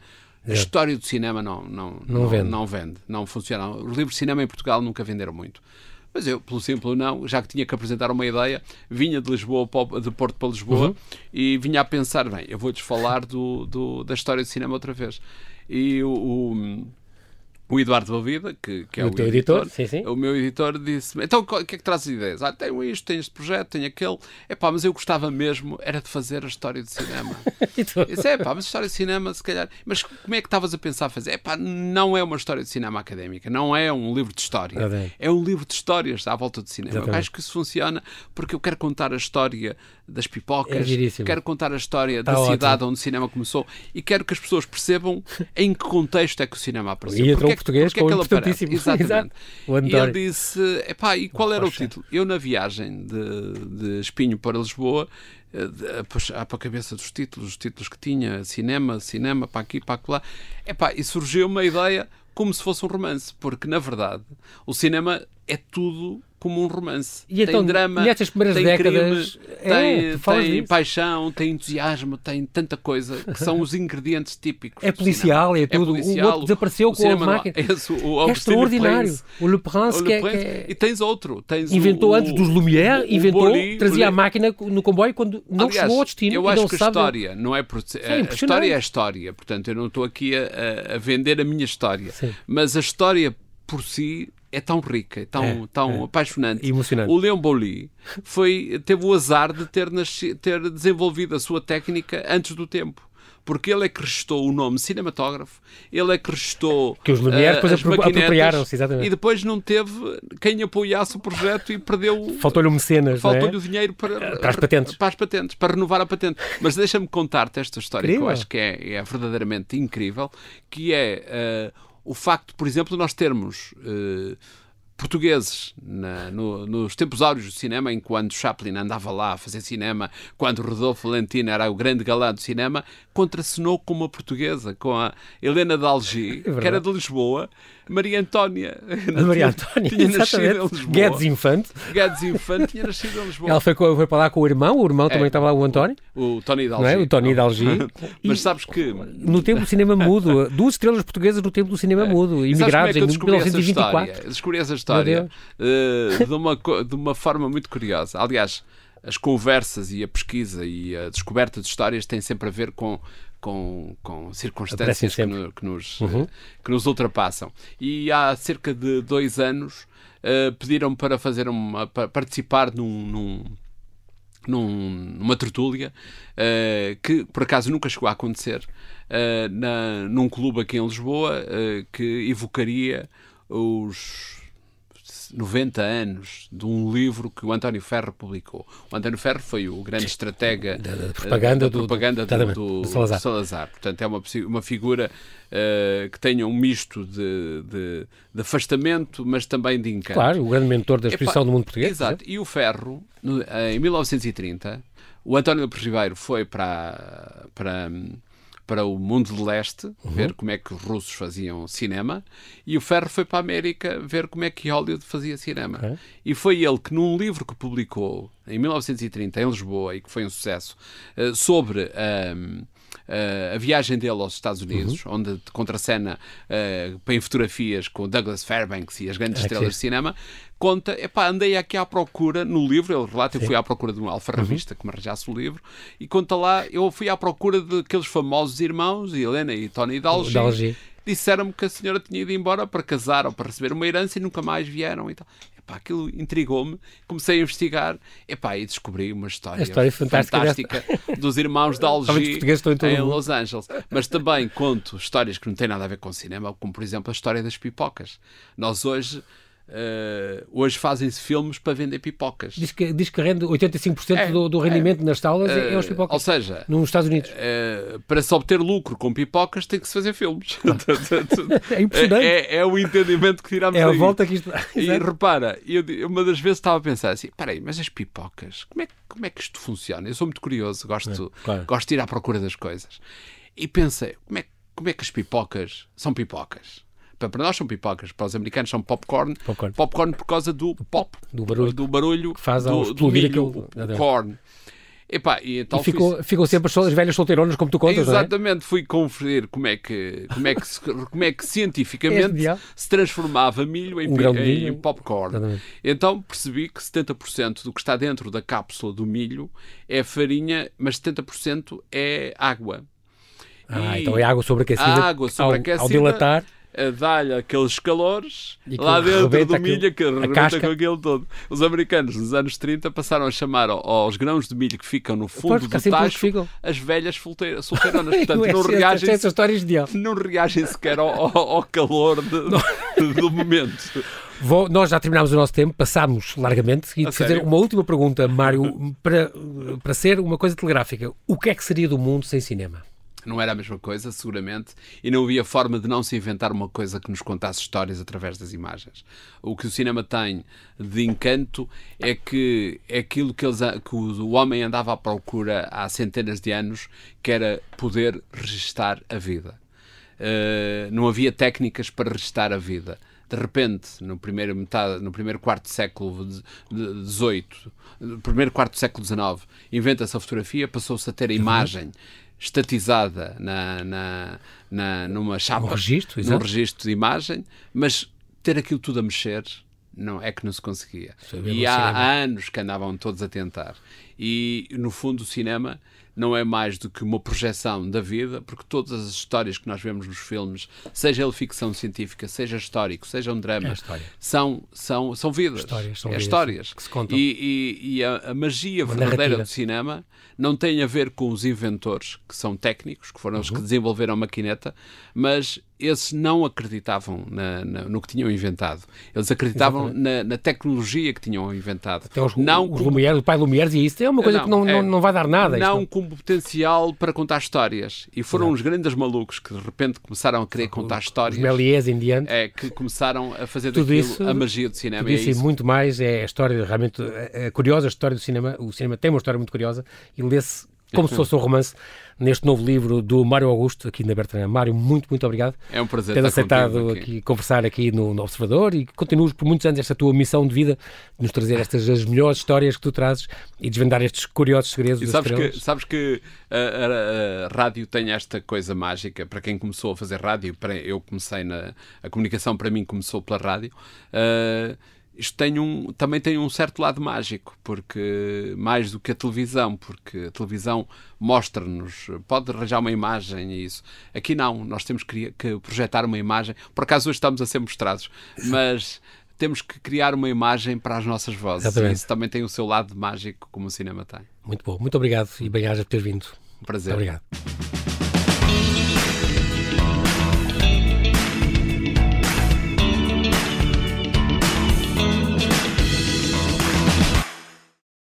a história do cinema não, não, não, não, vende. não vende, não funciona. Os livros de cinema em Portugal nunca venderam muito. Mas eu, pelo simples não, já que tinha que apresentar uma ideia, vinha de Lisboa, de Porto para Lisboa uhum. e vinha a pensar, bem, eu vou-lhes falar do, do, da história do cinema outra vez. E o, o o Eduardo Valvida, que, que é o, o editor, editor sim, sim. o meu editor, disse então o que é que traz as ideias? Ah, tenho isto, tenho este projeto, tenho aquele. É pá, mas eu gostava mesmo era de fazer a história de cinema. Isso é pá, mas a história de cinema, se calhar. Mas como é que estavas a pensar fazer? É pá, não é uma história de cinema académica, não é um livro de história. É um livro de histórias à volta do cinema. Exatamente. Eu acho que isso funciona porque eu quero contar a história das pipocas, é quero contar a história Está da ótimo. cidade onde o cinema começou e quero que as pessoas percebam em que contexto é que o cinema apareceu. E entrou português porque é que importantíssimo. Exatamente. e ele disse, epá, e qual era o título? Eu na viagem de, de Espinho para Lisboa a para a cabeça dos títulos, os títulos que tinha, cinema, cinema, para aqui, para lá. Epá, e surgiu uma ideia como se fosse um romance, porque na verdade o cinema é tudo como um romance. E então, tem drama, nestas primeiras tem décadas, crime, é, tem, tem paixão, tem entusiasmo, tem tanta coisa que são os ingredientes típicos. É policial, é tudo. É policial, o outro desapareceu o com a máquina. É, esse, o é extraordinário. O Le Prince, que, é, que é... E tens outro. Tens inventou o, antes dos Lumière, inventou, trazia a máquina no comboio quando não Aliás, chegou ao destino. Eu acho que a história não é. Sim, a história é a história. Portanto, eu não estou aqui a, a vender a minha história. Sim. Mas a história por si é tão rica, é tão, é, tão é. apaixonante. Emocionante. O Leon Boli foi, teve o azar de ter, nasci, ter desenvolvido a sua técnica antes do tempo porque ele é que restou o nome cinematógrafo, ele é que restou que os Lumière uh, depois apropriaram-se, exatamente. E depois não teve quem apoiasse o projeto e perdeu... Faltou-lhe o mecenas, Faltou-lhe é? o dinheiro para, para as patentes. Para as patentes, para renovar a patente. Mas deixa-me contar-te esta história incrível. que eu acho que é, é verdadeiramente incrível, que é... Uh, o facto, por exemplo, de nós termos uh, portugueses na, no, nos tempos áureos do cinema, enquanto Chaplin andava lá a fazer cinema, quando Rodolfo Valentino era o grande galã do cinema, contracenou com uma portuguesa, com a Helena de Algi, é que era de Lisboa, Maria Antónia. Maria Antónia, tinha exatamente. Nascido Guedes Infante. Guedes Infante tinha nascido em Lisboa. Ela foi, foi para lá com o irmão, o irmão é, também estava lá, o António. O, Tony Dalgi. É? O Tony Dalgi. Mas sabes que... No tempo do cinema mudo, duas estrelas portuguesas no tempo do cinema é. mudo, imigrados é em 1924. Eu descobri essa história uh, de, uma, de uma forma muito curiosa. Aliás, as conversas e a pesquisa e a descoberta de histórias têm sempre a ver com com, com circunstâncias que, no, que, nos, uhum. que nos ultrapassam. E há cerca de dois anos uh, pediram para fazer uma para participar num, num, num numa tertúlia uh, que por acaso nunca chegou a acontecer uh, na, num clube aqui em Lisboa que evocaria os 90 anos de um livro que o António Ferro publicou. O António Ferro foi o grande estratega da, da propaganda, da, da propaganda do, do, do, Salazar. Salazar. Portanto, é uma, uma figura uh, que tenha um misto de, de, de, afastamento, mas também de encanto. Claro, o grande mentor da exposição do mundo português. Exato. E o Ferro, no, em 1930, o António Lopes Ribeiro foi para, para para o mundo de leste, uhum. ver como é que os russos faziam cinema, e o Ferro foi para a América ver como é que Hollywood fazia cinema. Okay. E foi ele que, num livro que publicou em 1930 em Lisboa, e que foi um sucesso, uh, sobre. Um, Uh, a viagem dele aos Estados Unidos, uhum. onde contracena uh, em fotografias com Douglas Fairbanks e as grandes é estrelas de cinema, conta, epá, andei aqui à procura, no livro, ele relata, eu fui à procura de uma alfarrabista uhum. que me arranjasse o livro, e conta lá, eu fui à procura daqueles famosos irmãos, Helena e Tony Dalgi, Dalgi. disseram-me que a senhora tinha ido embora para casar ou para receber uma herança e nunca mais vieram e tal. Epá, aquilo intrigou-me, comecei a investigar epá, e descobri uma história, história fantástica, fantástica dos irmãos de Algi em, em Los Angeles. Mas também conto histórias que não têm nada a ver com cinema, como por exemplo a história das pipocas. Nós hoje Uh, hoje fazem-se filmes para vender pipocas. Diz que, diz que rende 85% é, do, do, rendimento é, nas salas é, é os pipocas. Ou seja, nos Estados Unidos. Uh, para se obter lucro com pipocas tem que se fazer filmes. é impressionante. É, é, o entendimento que tiramos É a volta que isto... E repara, eu, uma das vezes estava a pensar assim, peraí, mas as pipocas, como é, como é que isto funciona? Eu sou muito curioso, gosto, é, claro. gosto de ir à procura das coisas. E pensei, como é, como é que as pipocas são pipocas? Para nós são pipocas, para os americanos são popcorn. Popcorn, popcorn por causa do pop, do barulho, do barulho que faz do, do milho, aquele... o corn. Epá, e então e ficou, fiz... ficou sempre as velhas solteironas, como tu contas, Exatamente, é? fui conferir como é que, como é que, se, como é que cientificamente é se transformava milho em, um em, em popcorn. Exatamente. Então percebi que 70% do que está dentro da cápsula do milho é farinha, mas 70% é água. Ah, e então é água sobreaquecida. Água sobreaquecida. Ao, ao dilatar dá-lhe aqueles calores lá dentro do milho que rebenta com aquele todo. Os americanos nos anos 30 passaram a chamar aos grãos de milho que ficam no fundo do tacho as velhas solteironas. Portanto, não reagem, não reagem sequer ao, ao, ao calor de, do momento. Vou, nós já terminámos o nosso tempo, passámos largamente e a fazer sério? uma última pergunta, Mário, para, para ser uma coisa telegráfica. O que é que seria do mundo sem cinema? Não era a mesma coisa, seguramente, e não havia forma de não se inventar uma coisa que nos contasse histórias através das imagens. O que o cinema tem de encanto é que é aquilo que, eles, que o homem andava à procura há centenas de anos, que era poder registar a vida. Uh, não havia técnicas para registar a vida de repente, no primeiro metade, no primeiro quarto do século XVIII, no primeiro quarto do século XIX, inventa-se a fotografia, passou-se a ter a uhum. imagem estatizada na, na, na, numa chapa, um registro, num registro de imagem, mas ter aquilo tudo a mexer não é que não se conseguia. E há, há, anos que andavam todos a tentar. E no fundo o cinema não é mais do que uma projeção da vida, porque todas as histórias que nós vemos nos filmes, seja ele ficção científica, seja histórico, seja um drama, é são, são, são vidas. Histórias, são é vidas histórias. Que se contam. E, e, e a, a, magia uma verdadeira narrativa. do cinema não tem a ver com os inventores, que são técnicos, que foram uhum. os que desenvolveram a maquineta, mas esses não acreditavam na, na, no que tinham inventado. Eles acreditavam na, na, tecnologia que tinham inventado. Até os, não os como... Lumière, o pai Lumière dizia isso é uma coisa não, que não, é, não, não vai dar nada. Não isto. como potencial para contar histórias. E foram os grandes malucos que de repente começaram a querer contar histórias. Os Méliès em diante. É, que começaram a fazer tudo daquilo isso, a magia do cinema. Tudo isso, é isso. e muito mais é a história, realmente, a curiosa história do cinema. O cinema tem uma história muito curiosa e lê-se como se fosse um romance neste novo livro do Mário Augusto, aqui na Bertrand. Mário, muito, muito obrigado. É um prazer ter aceitado aqui. aqui. conversar aqui no, no, Observador e continuas por muitos anos esta tua missão de vida, de nos trazer estas as melhores histórias que tu trazes e desvendar estes curiosos segredos e sabes que Sabes que a, a, a, rádio tem esta coisa mágica, para quem começou a fazer rádio, para, eu comecei na... A comunicação para mim começou pela rádio. Uh, isto tem um, também tem um certo lado mágico, porque mais do que a televisão, porque a televisão mostra-nos, pode arranjar uma imagem e isso. Aqui não, nós temos que, que projetar uma imagem. Por acaso hoje estamos a ser mostrados, mas temos que criar uma imagem para as nossas vozes. Exatamente. E isso também tem o seu lado mágico, como o cinema tem. Muito bom. Muito obrigado e bem-aja por ter vindo. Um prazer. Muito obrigado.